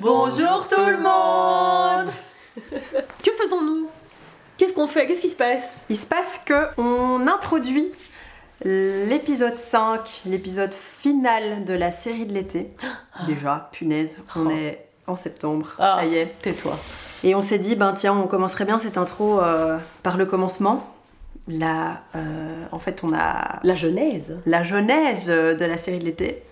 Bonjour tout le monde Que faisons-nous? Qu'est-ce qu'on fait? Qu'est-ce qui se passe? Il se passe que on introduit l'épisode 5, l'épisode final de la série de l'été. Déjà, punaise, on Oh. est en septembre, Ah. ça y est. Tais-toi. Et on s'est dit, ben tiens, on commencerait bien cette intro euh, par le commencement. Là, euh, en fait, on a La genèse. la genèse euh, de la série de l'été.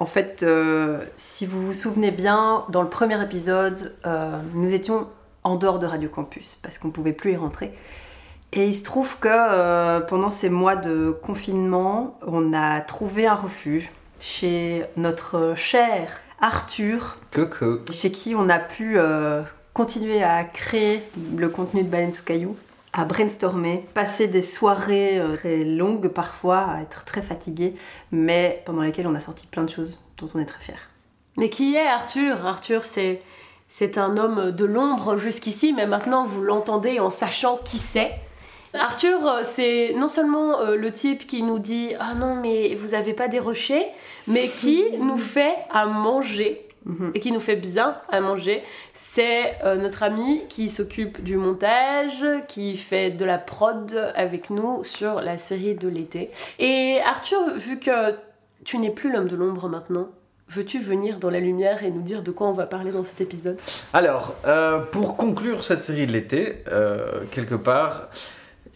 En fait, euh, si vous vous souvenez bien, dans le premier épisode, euh, nous étions en dehors de Radio Campus parce qu'on ne pouvait plus y rentrer. Et il se trouve que euh, pendant ces mois de confinement, on a trouvé un refuge chez notre cher Arthur, Coco. chez qui on a pu continuer à créer le contenu de Baleine sous caillou, à brainstormer, passer des soirées euh, très longues parfois, à être très fatigué, mais pendant lesquelles on a sorti plein de choses dont on est très fiers. Mais qui est Arthur? Arthur, c'est c'est un homme de l'ombre jusqu'ici, mais maintenant vous l'entendez en sachant qui c'est. Arthur, euh, c'est non seulement euh, le type qui nous dit ah non mais vous avez pas des rochers, mais qui nous fait à manger Mhm. et qui nous fait bien à manger. C'est euh, notre ami qui s'occupe du montage, qui fait de la prod avec nous sur la série de l'été. Et Arthur, vu que tu n'es plus l'homme de l'ombre maintenant, veux-tu venir dans la lumière et nous dire de quoi on va parler dans cet épisode? Alors, euh, pour conclure cette série de l'été, euh, quelque part,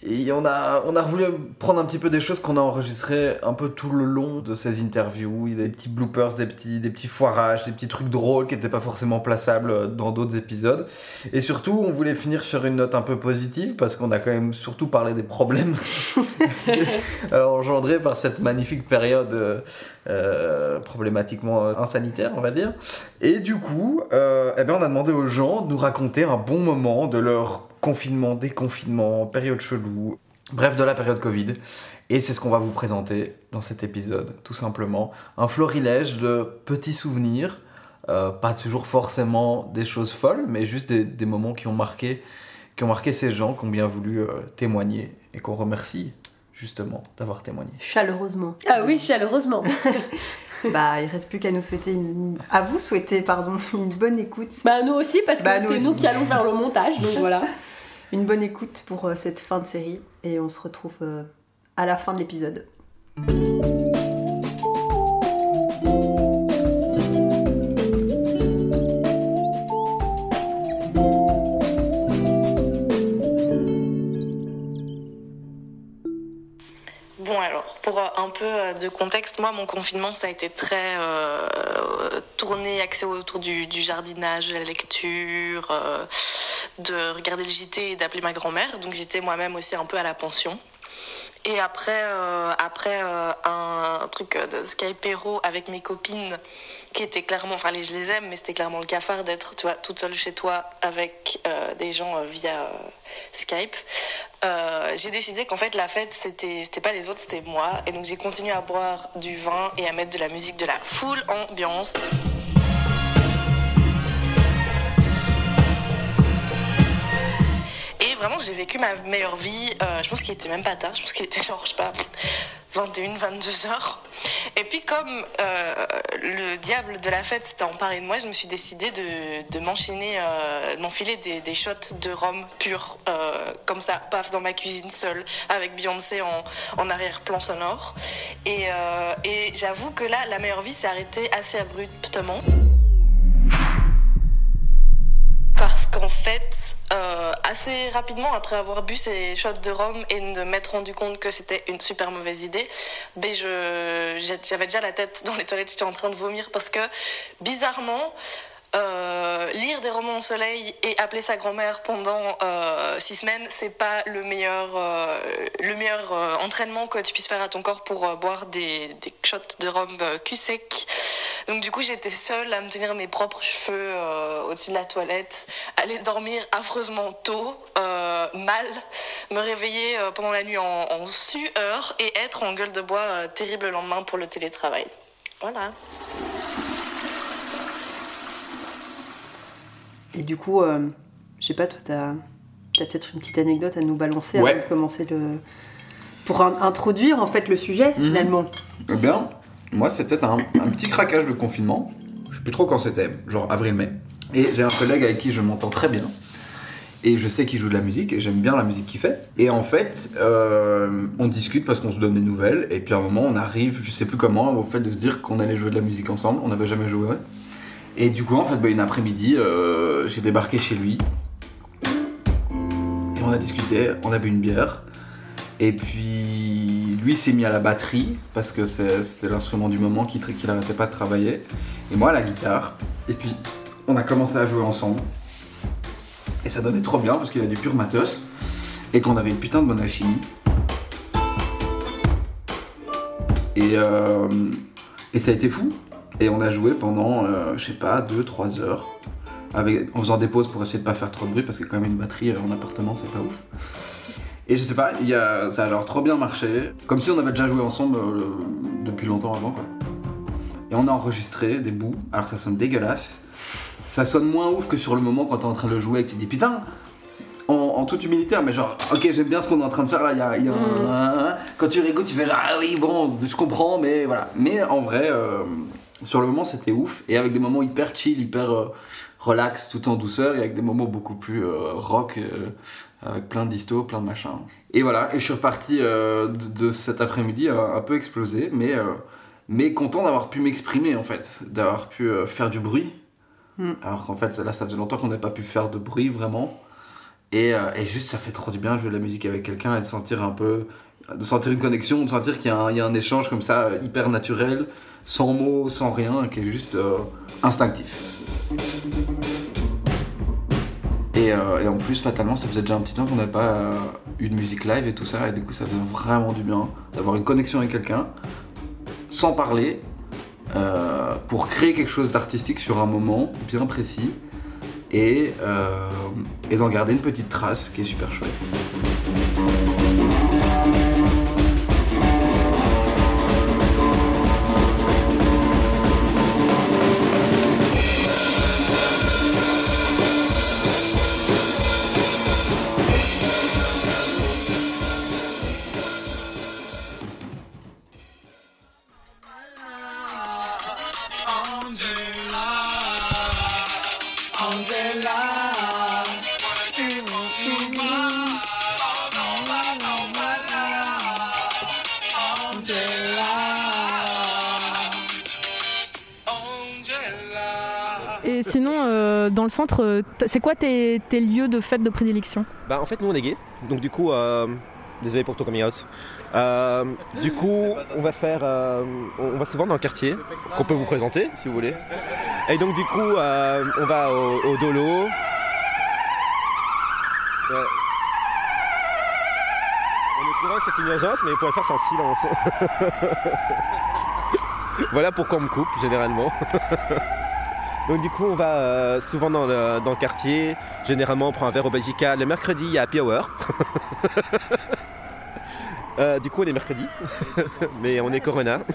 et on a, on a voulu prendre un petit peu des choses qu'on a enregistrées un peu tout le long de ces interviews. Il y a des petits bloopers, des petits, des petits foirages, des petits trucs drôles qui n'étaient pas forcément plaçables dans d'autres épisodes. Et surtout, on voulait finir sur une note un peu positive parce qu'on a quand même surtout parlé des problèmes engendrés par cette magnifique période euh, euh, problématiquement insanitaire, on va dire. Et du coup, euh, eh ben on a demandé aux gens de nous raconter un bon moment de leur confinement, déconfinement, période chelou, bref, de la période Covid. Et c'est ce qu'on va vous présenter dans cet épisode, tout simplement. Un florilège de petits souvenirs, euh, pas toujours forcément des choses folles, mais juste des, des moments qui ont marqué, qui ont marqué ces gens, qui ont bien voulu euh, témoigner et qu'on remercie justement d'avoir témoigné. Chaleureusement. Ah oui, chaleureusement. bah, il reste plus qu'à nous souhaiter une... à vous souhaiter pardon une bonne écoute, bah nous aussi, parce que Bah, nous c'est nous aussi. qui allons faire le montage, donc voilà. une bonne écoute pour euh, cette fin de série, et on se retrouve euh, à la fin de l'épisode. Un peu euh, de contexte, moi mon confinement ça a été très euh, tourné, axé autour du, jardinage, de la lecture, euh, de regarder le JT et d'appeler ma grand-mère. Donc j'étais moi-même aussi un peu à la pension. Et après, euh, après euh, un, truc de Skypero avec mes copines, qui était clairement, enfin je les aime, mais c'était clairement le cafard d'être, tu vois, toute seule chez toi avec euh, des gens euh, via euh, Skype. Euh, j'ai décidé qu'en fait la fête c'était c'était pas les autres, c'était moi. Et donc j'ai continué à boire du vin et à mettre de la musique de la full ambiance. Vraiment, j'ai vécu ma meilleure vie. Euh, je pense qu'il était même pas tard. Je pense qu'il était genre, je sais pas, 21, 22 heures. Et puis, comme euh, le diable de la fête s'était emparé de moi, je me suis décidée de, de m'enchaîner, euh, m'enfiler des, shots de rhum pur, euh, comme ça, paf, dans ma cuisine seule, avec Beyoncé en, arrière-plan sonore. Et j'avoue que là, la meilleure vie s'est arrêtée assez abruptement. Qu'en fait, euh, assez rapidement après avoir bu ces shots de rhum et de m'être rendu compte que c'était une super mauvaise idée, ben j'avais déjà la tête dans les toilettes, j'étais en train de vomir parce que bizarrement, euh, lire des romans au soleil et appeler sa grand-mère pendant euh, six semaines, c'est pas le meilleur, le meilleur entraînement que tu puisses faire à ton corps pour boire des, des shots de rhum cul sec. Donc du coup, j'étais seule à me tenir mes propres cheveux euh, au-dessus de la toilette, aller dormir affreusement tôt, euh, mal, me réveiller euh, pendant la nuit en, en sueur et être en gueule de bois euh, terrible le lendemain pour le télétravail. Voilà. Et du coup, euh, je sais pas, toi, t'as as, peut-être une petite anecdote à nous balancer Ouais. avant de commencer le. Pour in- introduire en fait le sujet Mhm. finalement. Eh bien, moi, c'était un, un petit craquage de confinement. Je sais plus trop quand c'était, genre avril-mai. Et j'ai un collègue avec qui je m'entends très bien. Et je sais qu'il joue de la musique et j'aime bien la musique qu'il fait. Et en fait, euh, on discute parce qu'on se donne des nouvelles. Et puis à un moment, on arrive, je sais plus comment, au fait de se dire qu'on allait jouer de la musique ensemble. On n'avait jamais joué. Et du coup, en fait, bah, une après-midi, euh, j'ai débarqué chez lui. Et on a discuté, on a bu une bière. Et puis, lui s'est mis à la batterie parce que c'était l'instrument du moment qu'il qu'il arrêtait pas de travailler. Et moi à la guitare. Et puis, on a commencé à jouer ensemble. Et ça donnait trop bien parce qu'il a du pur matos et qu'on avait une putain de bonne alchimie. Et, euh, et ça a été fou. Et on a joué pendant, euh, je sais pas, 2-3 heures. Avec, en faisant des pauses pour essayer de pas faire trop de bruit parce que quand même une batterie euh, en appartement c'est pas ouf. Et je sais pas, y a, ça a alors trop bien marché. Comme si on avait déjà joué ensemble euh, depuis longtemps avant quoi. Et on a enregistré des bouts, alors ça sonne dégueulasse. Ça sonne moins ouf que sur le moment quand t'es en train de le jouer et que tu te dis putain, en, en toute humilité, hein, mais genre, ok, j'aime bien ce qu'on est en train de faire là, il y a, il y a un- Quand tu réécoutes, tu fais genre, ah oui, bon, je comprends, mais voilà. Mais en vrai, euh, sur le moment, c'était ouf. Et avec des moments hyper chill, hyper euh, relax, tout en douceur, et avec des moments beaucoup plus euh, rock, euh, avec plein d'histo, plein de machins. Et voilà, et je suis reparti euh, de, de cet après-midi un peu explosé, mais, mais content d'avoir pu m'exprimer en fait, d'avoir pu faire du bruit. Mm. Alors qu'en fait, là, ça faisait longtemps qu'on n'avait pas pu faire de bruit vraiment. Et, et juste, ça fait trop du bien de jouer de la musique avec quelqu'un et de sentir un peu. De sentir une connexion, de sentir qu'il y, a un- échange comme ça, euh, hyper naturel, sans mots, sans rien, qui est juste euh, instinctif. Et, euh, et en plus, fatalement, ça faisait déjà un petit temps qu'on n'avait pas eu de musique live et tout ça, et du coup, ça faisait vraiment du bien d'avoir une connexion avec quelqu'un, sans parler, pour créer quelque chose d'artistique sur un moment bien précis, et d'en garder une petite trace qui est super chouette. Centre, euh, c'est quoi tes, lieux de fête de prédilection? Bah en fait nous on est gay, donc du coup, euh, désolé pour ton coming out. Euh, du coup on va faire, on va souvent dans le quartier qu'on peut vous présenter si vous voulez. Et donc du coup on va au, au Dolo. On est courant c'est une urgence mais pouvez le faire sans silence. voilà pourquoi on me coupe généralement. Donc du coup on va euh, souvent dans le, dans le quartier, généralement on prend un verre au Belgica. Le mercredi il y a Happy. Euh, du coup on est mercredi, mais on est Corona.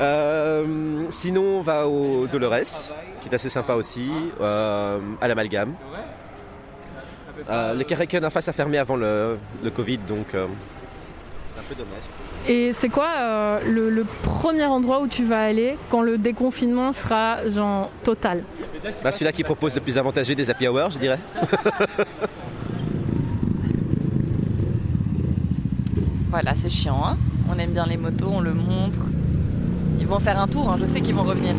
Euh, sinon on va au Dolores, qui est assez sympa aussi, à l'amalgame. Le en face a fermé avant le, le Covid, donc c'est un peu dommage. Et c'est quoi euh, le, le premier endroit où tu vas aller quand le déconfinement sera genre total? Bah, celui-là qui propose le plus avantageux des happy hours, je dirais. Voilà, c'est chiant. hein. on aime bien les motos, on le montre. Ils vont faire un tour, hein, je sais qu'ils vont revenir.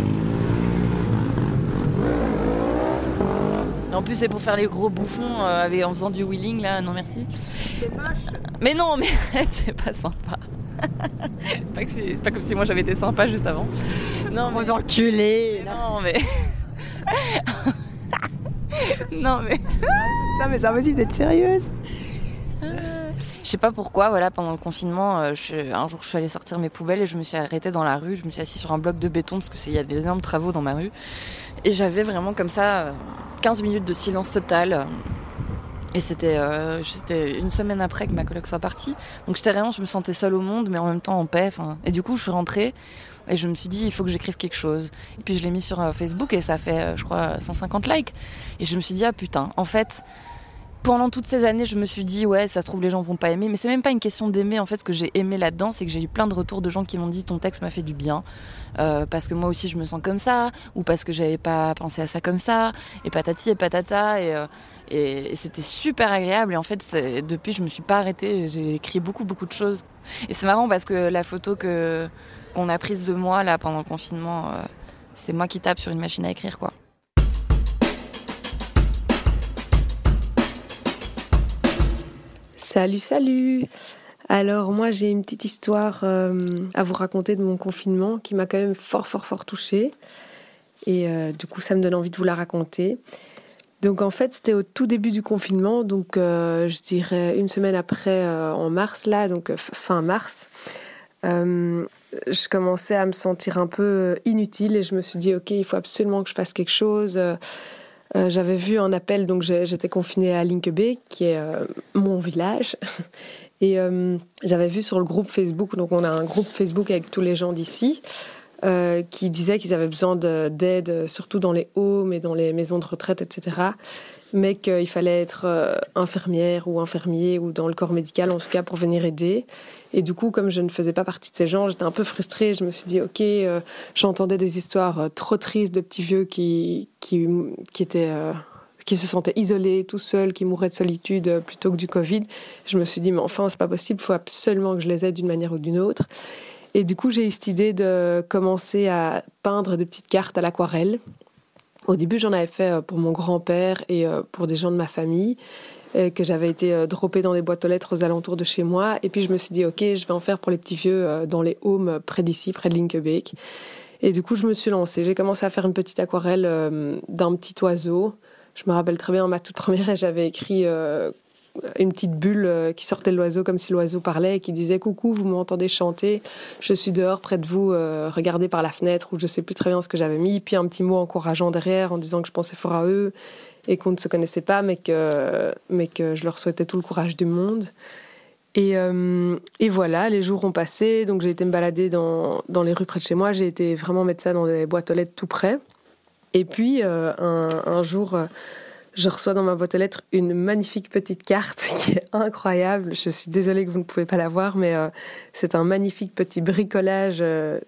En plus, c'est pour faire les gros bouffons euh, en faisant du wheeling là. Non, merci. Mais non, mais c'est pas sympa. pas, que pas comme si moi j'avais été sympa juste avant. Non, mais. enculés Non, mais. non, mais. Ça, mais c'est impossible d'être sérieuse Je sais pas pourquoi, voilà, pendant le confinement, euh, je- un jour je suis allée sortir mes poubelles et je me suis arrêtée dans la rue. Je me suis assise sur un bloc de béton parce qu'il y a des énormes travaux dans ma rue. Et j'avais vraiment comme ça euh, 15 minutes de silence total. Et c'était euh, c'était une semaine après que ma coloc soit partie. Donc j'étais vraiment, je me sentais seule au monde, mais en même temps en paix. Et du coup, je suis rentrée et je me suis dit, il faut que j'écrive quelque chose. Et puis je l'ai mis sur euh, Facebook et ça fait, euh, je crois, 150 likes. Et je me suis dit, ah putain, en fait, pendant toutes ces années, je me suis dit, ouais, ça se trouve, les gens vont pas aimer. Mais c'est même pas une question d'aimer. En fait, ce que j'ai aimé là-dedans, c'est que j'ai eu plein de retours de gens qui m'ont dit, ton texte m'a fait du bien. Parce que moi aussi, je me sens comme ça. Ou parce que j'avais pas pensé à ça comme ça. Et patati et patata. Et, et, c'était super agréable. Et en fait, depuis, je me suis pas arrêtée. J'ai écrit beaucoup, beaucoup de choses. Et c'est marrant parce que la photo qu'on a prise de moi là pendant le confinement, euh, c'est moi qui tape sur une machine à écrire, quoi. Salut, salut Alors moi j'ai une petite histoire euh, à vous raconter de mon confinement qui m'a quand même fort fort fort touchée. Et euh, du coup ça me donne envie de vous la raconter. Donc en fait c'était au tout début du confinement, donc euh, je dirais une semaine après euh, en mars là, donc fin mars. Euh, je commençais à me sentir un peu inutile et je me suis dit ok il faut absolument que je fasse quelque chose. J'avais vu un appel, donc j'étais confinée à Linkeby, qui est mon village. Et j'avais vu sur le groupe Facebook, donc on a un groupe Facebook avec tous les gens d'ici, euh, qui disaient qu'ils avaient besoin de- d'aide, surtout dans les homes et dans les maisons de retraite, etc. Mais qu'il fallait être euh, infirmière ou infirmier ou dans le corps médical, en tout cas, pour venir aider. Et du coup, comme je ne faisais pas partie de ces gens, j'étais un peu frustrée. Je me suis dit, ok, euh, j'entendais des histoires trop tristes de petits vieux qui, qui, qui étaient... qui se sentaient isolés, tout seuls, qui mouraient de solitude plutôt que du Covid. Je me suis dit, mais enfin, c'est pas possible, il faut absolument que je les aide d'une manière ou d'une autre. Et du coup, j'ai eu cette idée de commencer à peindre des petites cartes à l'aquarelle. Au début, j'en avais fait euh, pour mon grand-père et euh, pour des gens de ma famille, euh, que j'avais été droppée dans des boîtes aux lettres aux alentours de chez moi. Et puis, je me suis dit, OK, je vais en faire pour les petits vieux dans les homes près d'ici, près de Linkebeek. Et du coup, je me suis lancée. J'ai commencé à faire une petite aquarelle d'un petit oiseau. Je me rappelle très bien, ma toute première, j'avais écrit une petite bulle euh, qui sortait de l'oiseau comme si l'oiseau parlait et qui disait Coucou, vous m'entendez chanter, je suis dehors près de vous, euh, regardez par la fenêtre, ou je sais plus très bien ce que j'avais mis. Puis un petit mot encourageant derrière en disant que je pensais fort à eux et qu'on ne se connaissait pas, mais que, mais que je leur souhaitais tout le courage du monde. Et, euh, et voilà, les jours ont passé, donc j'ai été me balader dans, dans les rues près de chez moi, j'ai été vraiment mettre ça dans des boîtes aux lettres tout près. Et puis un, jour, je reçois dans ma boîte aux lettres une magnifique petite carte qui est incroyable. Je suis désolée que vous ne pouvez pas la voir, mais euh, c'est un magnifique petit bricolage euh,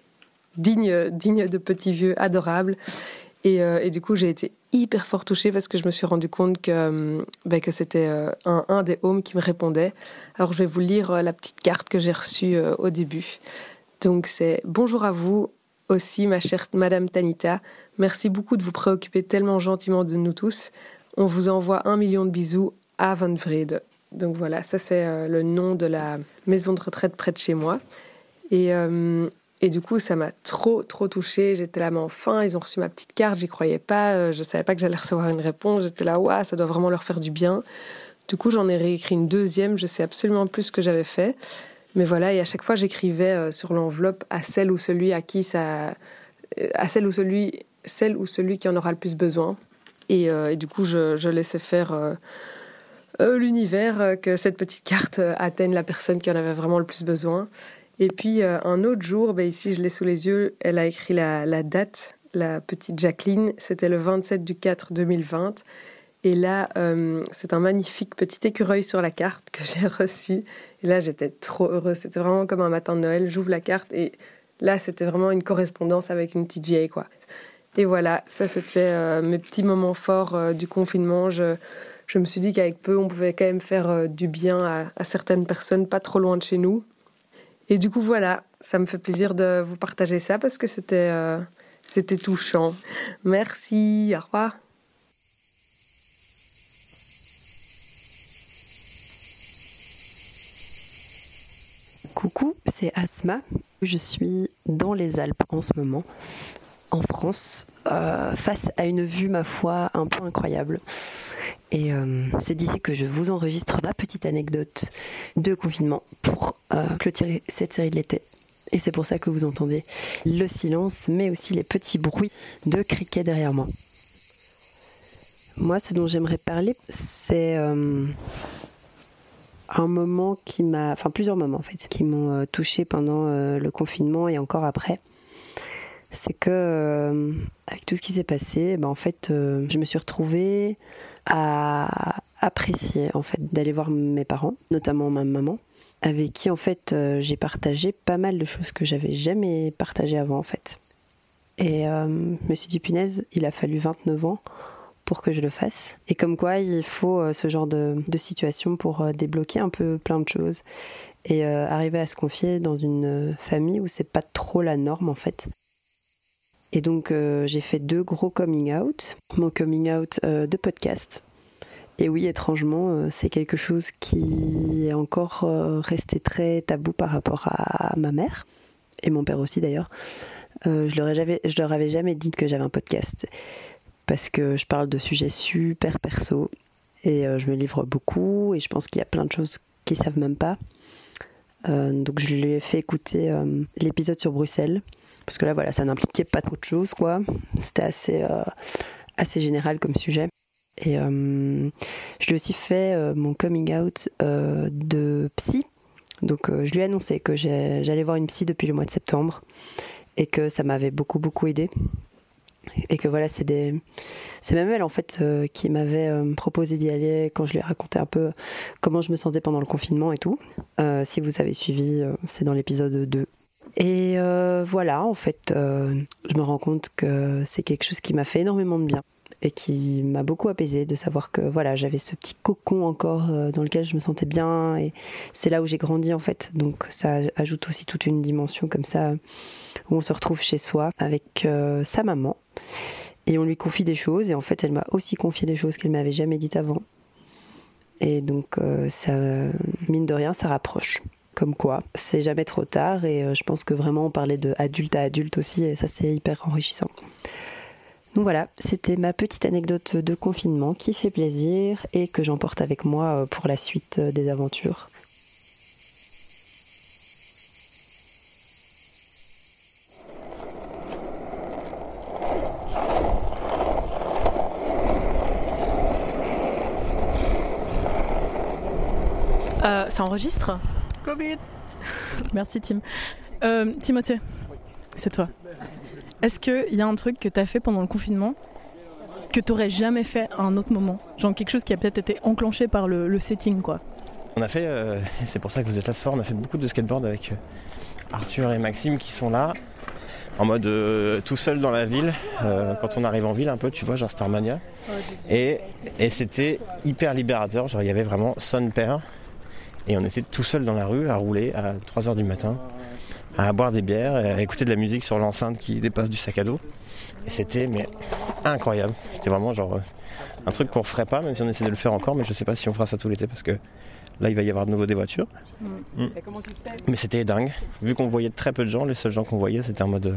digne, digne de petits vieux, adorable. Et, euh, et du coup, j'ai été hyper fort touchée parce que je me suis rendu compte que, que c'était un, un des homes qui me répondait. Alors, je vais vous lire la petite carte que j'ai reçue au début. Donc, c'est Bonjour à vous aussi, ma chère Madame Tanita. Merci beaucoup de vous préoccuper tellement gentiment de nous tous. On vous envoie un million de bisous à Van Vrede. Donc voilà, ça c'est euh, le nom de la maison de retraite près de chez moi. Et, euh, et du coup, ça m'a trop, trop touchée. J'étais là, mais enfin, ils ont reçu ma petite carte, j'y croyais pas. euh, je savais pas que j'allais recevoir une réponse. J'étais là, waouh, ça doit vraiment leur faire du bien. Du coup, j'en ai réécrit une deuxième. Je sais absolument plus ce que j'avais fait. Mais voilà, et à chaque fois, j'écrivais sur l'enveloppe à celle ou celui à qui ça. à celle ou celui, celle ou celui qui en aura le plus besoin. Et, euh, et du coup, je, laissais faire euh, euh, l'univers, que cette petite carte atteigne la personne qui en avait vraiment le plus besoin. Et puis, un autre jour, ben, ici, je l'ai sous les yeux, elle a écrit la, date, la petite Jacqueline. C'était le 27 du 4 2020. Et là, c'est un magnifique petit écureuil sur la carte que j'ai reçu. Et là, j'étais trop heureuse. C'était vraiment comme un matin de Noël. J'ouvre la carte et là, c'était vraiment une correspondance avec une petite vieille, quoi. Et voilà, ça, c'était euh, mes petits moments forts euh, du confinement. Je, je me suis dit qu'avec peu, on pouvait quand même faire euh, du bien à, à certaines personnes pas trop loin de chez nous. Et du coup, voilà, ça me fait plaisir de vous partager ça parce que c'était c'était touchant. Merci, au revoir. Coucou, c'est Asma. Je suis dans les Alpes en ce moment, en France, euh, face à une vue, ma foi, un peu incroyable. Et euh, c'est d'ici que je vous enregistre ma petite anecdote de confinement pour euh, clôturer cette série de l'été. Et c'est pour ça que vous entendez le silence, mais aussi les petits bruits de criquets derrière moi. Moi, ce dont j'aimerais parler, c'est un moment qui m'a, enfin plusieurs moments en fait, qui m'ont touché pendant le confinement et encore après. C'est que euh, avec tout ce qui s'est passé, ben, en fait, euh, je me suis retrouvée à, apprécié en fait d'aller voir mes parents, notamment ma maman, avec qui en fait euh, j'ai partagé pas mal de choses que j'avais jamais partagées avant en fait. Et je me suis dit punaise, il a fallu 29 ans pour que je le fasse. Et comme quoi, il faut ce genre de, de situation pour débloquer un peu plein de choses et arriver à se confier dans une famille où c'est pas trop la norme en fait. Et donc euh, j'ai fait deux gros coming out. Mon coming out euh, de podcast. Et oui, étrangement, euh, c'est quelque chose qui est encore resté très tabou par rapport à ma mère et mon père aussi d'ailleurs. Je, leur ai jamais, je leur avais jamais dit que j'avais un podcast parce que je parle de sujets super perso et je me livre beaucoup et je pense qu'il y a plein de choses qu'ils savent même pas. Donc je lui ai fait écouter l'épisode sur Bruxelles parce que là voilà ça n'impliquait pas trop de choses quoi. C'était assez euh, assez général comme sujet. Et euh, je lui ai aussi fait euh, mon coming out de psy. Donc je lui ai annoncé que j'allais voir une psy depuis le mois de septembre et que ça m'avait beaucoup beaucoup aidé. Et que voilà, c'est des... c'est même elle en fait qui m'avait proposé d'y aller quand je lui ai raconté un peu comment je me sentais pendant le confinement et tout. Si vous avez suivi, c'est dans l'épisode 2. Et euh, voilà, en fait, euh, je me rends compte que c'est quelque chose qui m'a fait énormément de bien et qui m'a beaucoup apaisé de savoir que voilà, j'avais ce petit cocon encore euh, dans lequel je me sentais bien et c'est là où j'ai grandi en fait. Donc ça ajoute aussi toute une dimension comme ça où on se retrouve chez soi avec sa maman et on lui confie des choses et en fait elle m'a aussi confié des choses qu'elle m'avait jamais dites avant. Et donc ça mine de rien ça rapproche. Comme quoi, c'est jamais trop tard et euh, je pense que vraiment on parlait de adulte à adulte aussi et ça c'est hyper enrichissant. Donc voilà, c'était ma petite anecdote de confinement qui fait plaisir et que j'emporte avec moi euh, pour la suite euh, des aventures. Ça enregistre? Covid Merci Tim. Euh, Timothée, c'est toi. Est-ce qu'il y a un truc que t'as fait pendant le confinement que t'aurais jamais fait à un autre moment? Genre quelque chose qui a peut-être été enclenché par le, le setting quoi. On a fait, euh, et c'est pour ça que vous êtes là ce soir, on a fait beaucoup de skateboard avec euh, Arthur et Maxime qui sont là, en mode euh, tout seul dans la ville, euh, quand on arrive en ville un peu, tu vois, genre Starmania. Et, et c'était hyper libérateur, genre il y avait vraiment son père, et on était tout seul dans la rue à rouler à 3h du matin, à boire des bières, à écouter de la musique sur l'enceinte qui dépasse du sac à dos. Et c'était mais incroyable, c'était vraiment genre euh, un truc qu'on referait pas, même si on essaie de le faire encore, mais je sais pas si on fera ça tout l'été parce que là il va y avoir de nouveau des voitures. Mm. Mais c'était dingue. Vu qu'on voyait très peu de gens, les seuls gens qu'on voyait c'était en mode euh,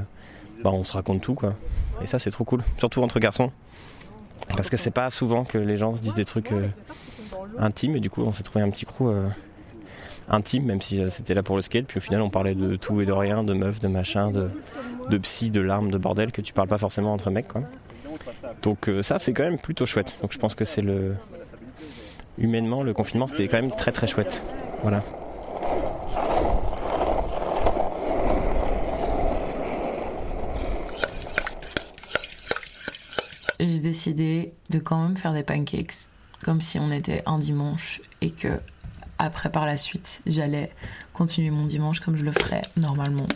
bah on se raconte tout quoi. Et ça c'est trop cool, surtout entre garçons. Parce que c'est pas souvent que les gens se disent des trucs euh, intimes et du coup on s'est trouvé un petit crew euh, intime même si euh, c'était là pour le skate. Puis au final on parlait de tout et de rien, de meufs, de machin, de, de psy, de larmes, de bordel que tu parles pas forcément entre mecs quoi. Donc euh, ça c'est quand même plutôt chouette. Donc je pense que c'est le humainement le confinement c'était quand même très très chouette. Voilà. j'ai décidé de quand même faire des pancakes comme si on était un dimanche et que après par la suite j'allais continuer mon dimanche comme je le ferais normalement.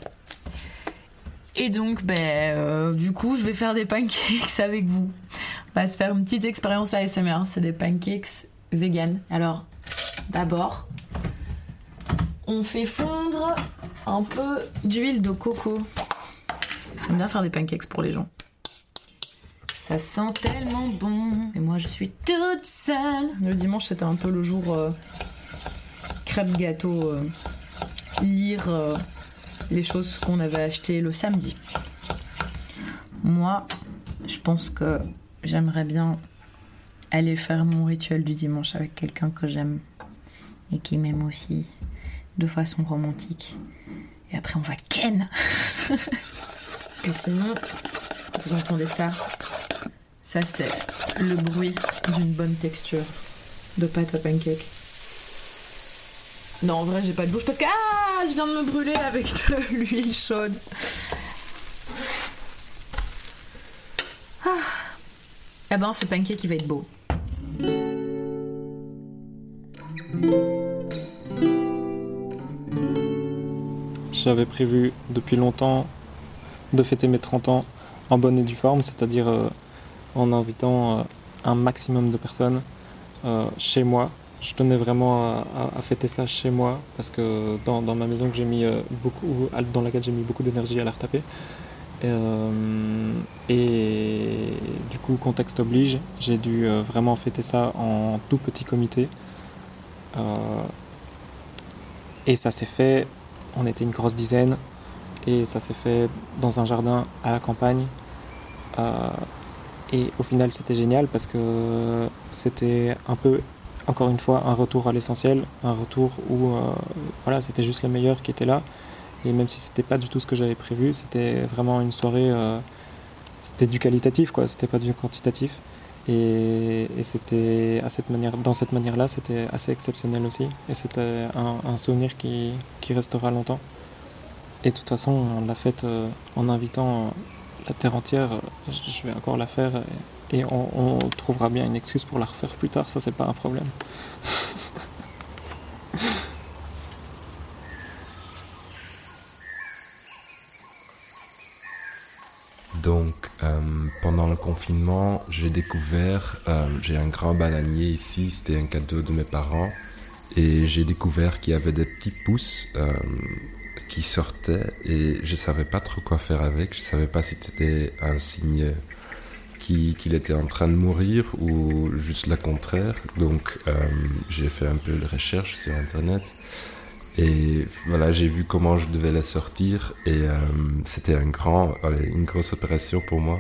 Et donc ben euh, du coup je vais faire des pancakes avec vous. On va se faire une petite expérience ASMR, c'est des pancakes vegan. Alors d'abord on fait fondre un peu d'huile de coco. J'aime bien faire des pancakes pour les gens. Ça sent tellement bon. Et moi, je suis toute seule. Le dimanche c'était un peu le jour euh, crêpe gâteau, euh, lire euh, les choses qu'on avait achetées le samedi. Moi, je pense que j'aimerais bien aller faire mon rituel du dimanche avec quelqu'un que j'aime et qui m'aime aussi de façon romantique. Et après, on va ken. et sinon, vous entendez ça? Ça, c'est le bruit d'une bonne texture de pâte à pancake. Non, en vrai, j'ai pas de bouche parce que ah, je viens de me brûler avec de l'huile chaude. Ah. Eh ben, ce pancake, il va être beau. J'avais prévu depuis longtemps de fêter mes 30 ans en bonne et due forme, c'est-à-dire euh, en invitant euh, un maximum de personnes euh, chez moi. Je tenais vraiment à, fêter ça chez moi parce que dans, ma maison que j'ai mis euh, beaucoup, dans laquelle j'ai mis beaucoup d'énergie à la retaper. Euh, et du coup, contexte oblige, j'ai dû euh, vraiment fêter ça en tout petit comité. Et ça s'est fait, on était une grosse dizaine, et ça s'est fait dans un jardin à la campagne. Et au final, c'était génial parce que c'était un peu, encore une fois, un retour à l'essentiel, un retour où euh, voilà, c'était juste le meilleur qui était là. Et même si c'était pas du tout ce que j'avais prévu, c'était vraiment une soirée, euh, c'était du qualitatif, quoi, c'était pas du quantitatif. Et, c'était à cette manière, dans cette manière-là, c'était assez exceptionnel aussi. Et c'était un, souvenir qui, qui restera longtemps. Et de toute façon, on l'a faite euh, en invitant la terre entière. je vais encore la faire et on, trouvera bien une excuse pour la refaire plus tard. Ça, c'est pas un problème. Donc, euh, pendant le confinement, j'ai découvert, euh, j'ai un grand bananier ici, c'était un cadeau de mes parents, et j'ai découvert qu'il y avait des petits pousses euh, qui sortaient, et je savais pas trop quoi faire avec, je savais pas si c'était un signe qui- qu'il était en train de mourir ou juste le contraire. Donc, euh, j'ai fait un peu de recherche sur Internet. Et voilà, j'ai vu comment je devais la sortir et euh, c'était un grand, une grosse opération pour moi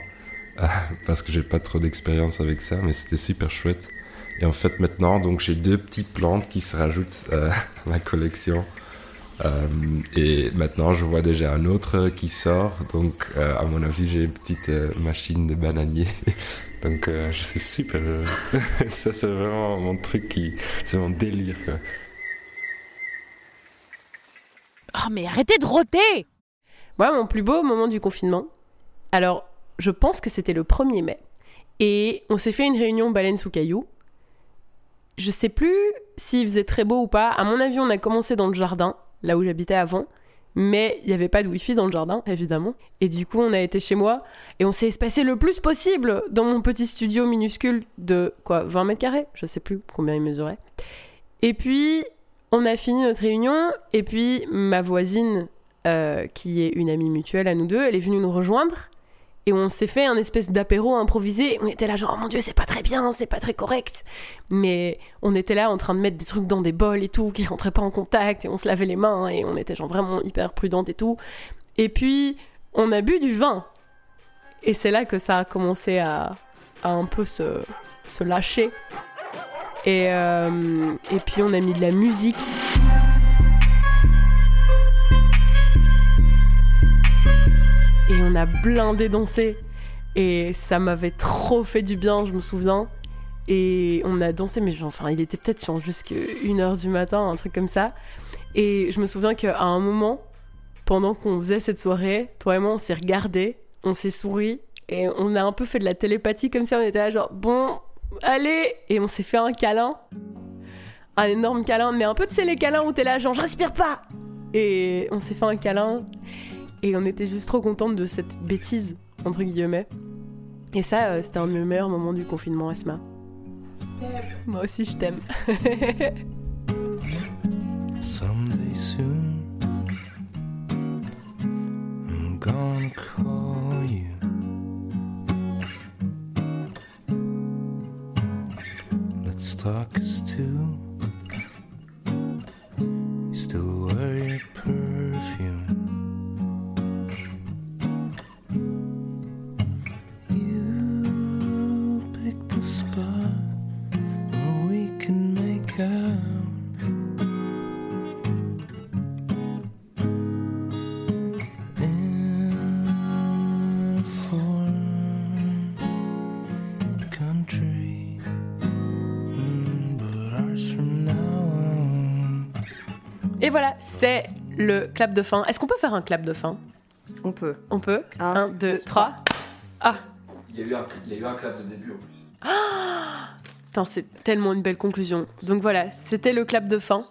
parce que j'ai pas trop d'expérience avec ça, mais c'était super chouette. Et en fait maintenant, donc j'ai deux petites plantes qui se rajoutent euh, à ma collection. Euh, et maintenant, je vois déjà un autre qui sort. Donc, euh, à mon avis, j'ai une petite euh, machine de bananier. donc, euh, je suis super heureux. ça, c'est vraiment mon truc qui, c'est mon délire. Quoi. Oh, mais arrêtez de roter Moi, mon plus beau moment du confinement, alors, je pense que c'était le 1er mai. Et on s'est fait une réunion baleine sous caillou. Je sais plus s'il faisait très beau ou pas. À mon avis, on a commencé dans le jardin, là où j'habitais avant. Mais il n'y avait pas de wifi dans le jardin, évidemment. Et du coup, on a été chez moi et on s'est espacé le plus possible dans mon petit studio minuscule de quoi 20 mètres carrés? Je sais plus combien il mesurait. Et puis, on a fini notre réunion. Et puis, ma voisine, euh, qui est une amie mutuelle à nous deux, elle est venue nous rejoindre. Et on s'est fait un espèce d'apéro improvisé. On était là genre, oh mon dieu, c'est pas très bien, c'est pas très correct. Mais on était là en train de mettre des trucs dans des bols et tout, qui rentraient pas en contact, et on se lavait les mains, et on était genre vraiment hyper prudente et tout. Et puis, on a bu du vin. Et c'est là que ça a commencé à, à un peu se, se lâcher. Et, euh, et puis, on a mis de la musique. On a blindé dansé. Et ça m'avait trop fait du bien, je me souviens. Et on a dansé, mais genre, enfin, il était peut-être genre jusqu'à 1h du matin, un truc comme ça. Et je me souviens qu'à un moment, pendant qu'on faisait cette soirée, toi et moi, on s'est regardés, on s'est souri, et on a un peu fait de la télépathie comme ça. On était là, genre, bon, allez Et on s'est fait un câlin. Un énorme câlin, mais un peu, tu sais, les câlins où t'es là, genre, je respire pas Et on s'est fait un câlin. Et on était juste trop contente de cette bêtise, entre guillemets. Et ça, euh, c'était un de mes meilleurs moments du confinement, Asma. Moi aussi, je t'aime. Someday soon, I'm gonna call you. Let's talk as two. Clap de fin. Est-ce qu'on peut faire un clap de fin On peut. On peut 1, 2, 3. Ah Il y, a eu un, il y a eu un clap de début en plus. Ah Putain, c'est tellement une belle conclusion. Donc voilà, c'était le clap de fin.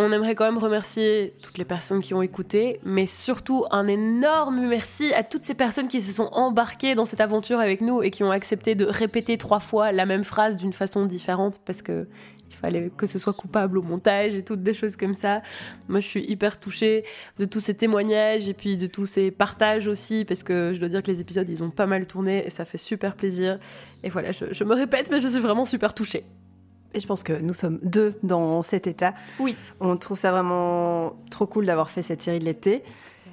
On aimerait quand même remercier toutes les personnes qui ont écouté, mais surtout un énorme merci à toutes ces personnes qui se sont embarquées dans cette aventure avec nous et qui ont accepté de répéter trois fois la même phrase d'une façon différente parce que fallait que ce soit coupable au montage et toutes des choses comme ça. Moi, je suis hyper touchée de tous ces témoignages et puis de tous ces partages aussi parce que je dois dire que les épisodes, ils ont pas mal tourné et ça fait super plaisir. Et voilà, je, je me répète, mais je suis vraiment super touchée. Et je pense que nous sommes deux dans cet état. Oui. On trouve ça vraiment trop cool d'avoir fait cette série de l'été.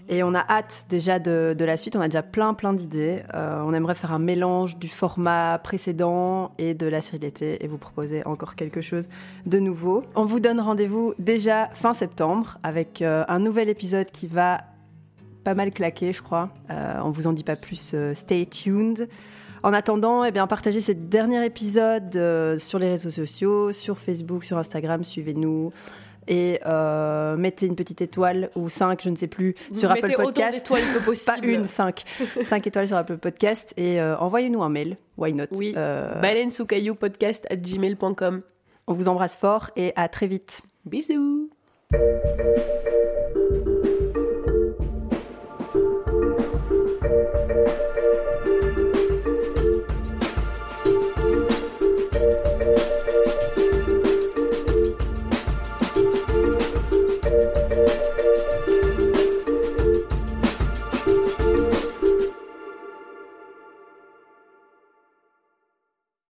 Et on a hâte déjà de, de la suite. On a déjà plein, plein d'idées. Euh, on aimerait faire un mélange du format précédent et de la série de l'été et vous proposer encore quelque chose de nouveau. On vous donne rendez-vous déjà fin septembre avec euh, un nouvel épisode qui va pas mal claquer, je crois. Euh, on vous en dit pas plus. euh, stay tuned. En attendant, eh bien, partagez ce dernier épisode sur les réseaux sociaux, sur Facebook, sur Instagram, suivez-nous. Et euh, mettez une petite étoile ou cinq, je ne sais plus, Vous sur Apple Podcast. que possible. Pas une, cinq. cinq étoiles sur Apple Podcast. Et euh, envoyez-nous un mail. Why not? Oui. Euh, Baleinesoukayou.podcast at gmail.com. On vous embrasse fort et à très vite. Bisous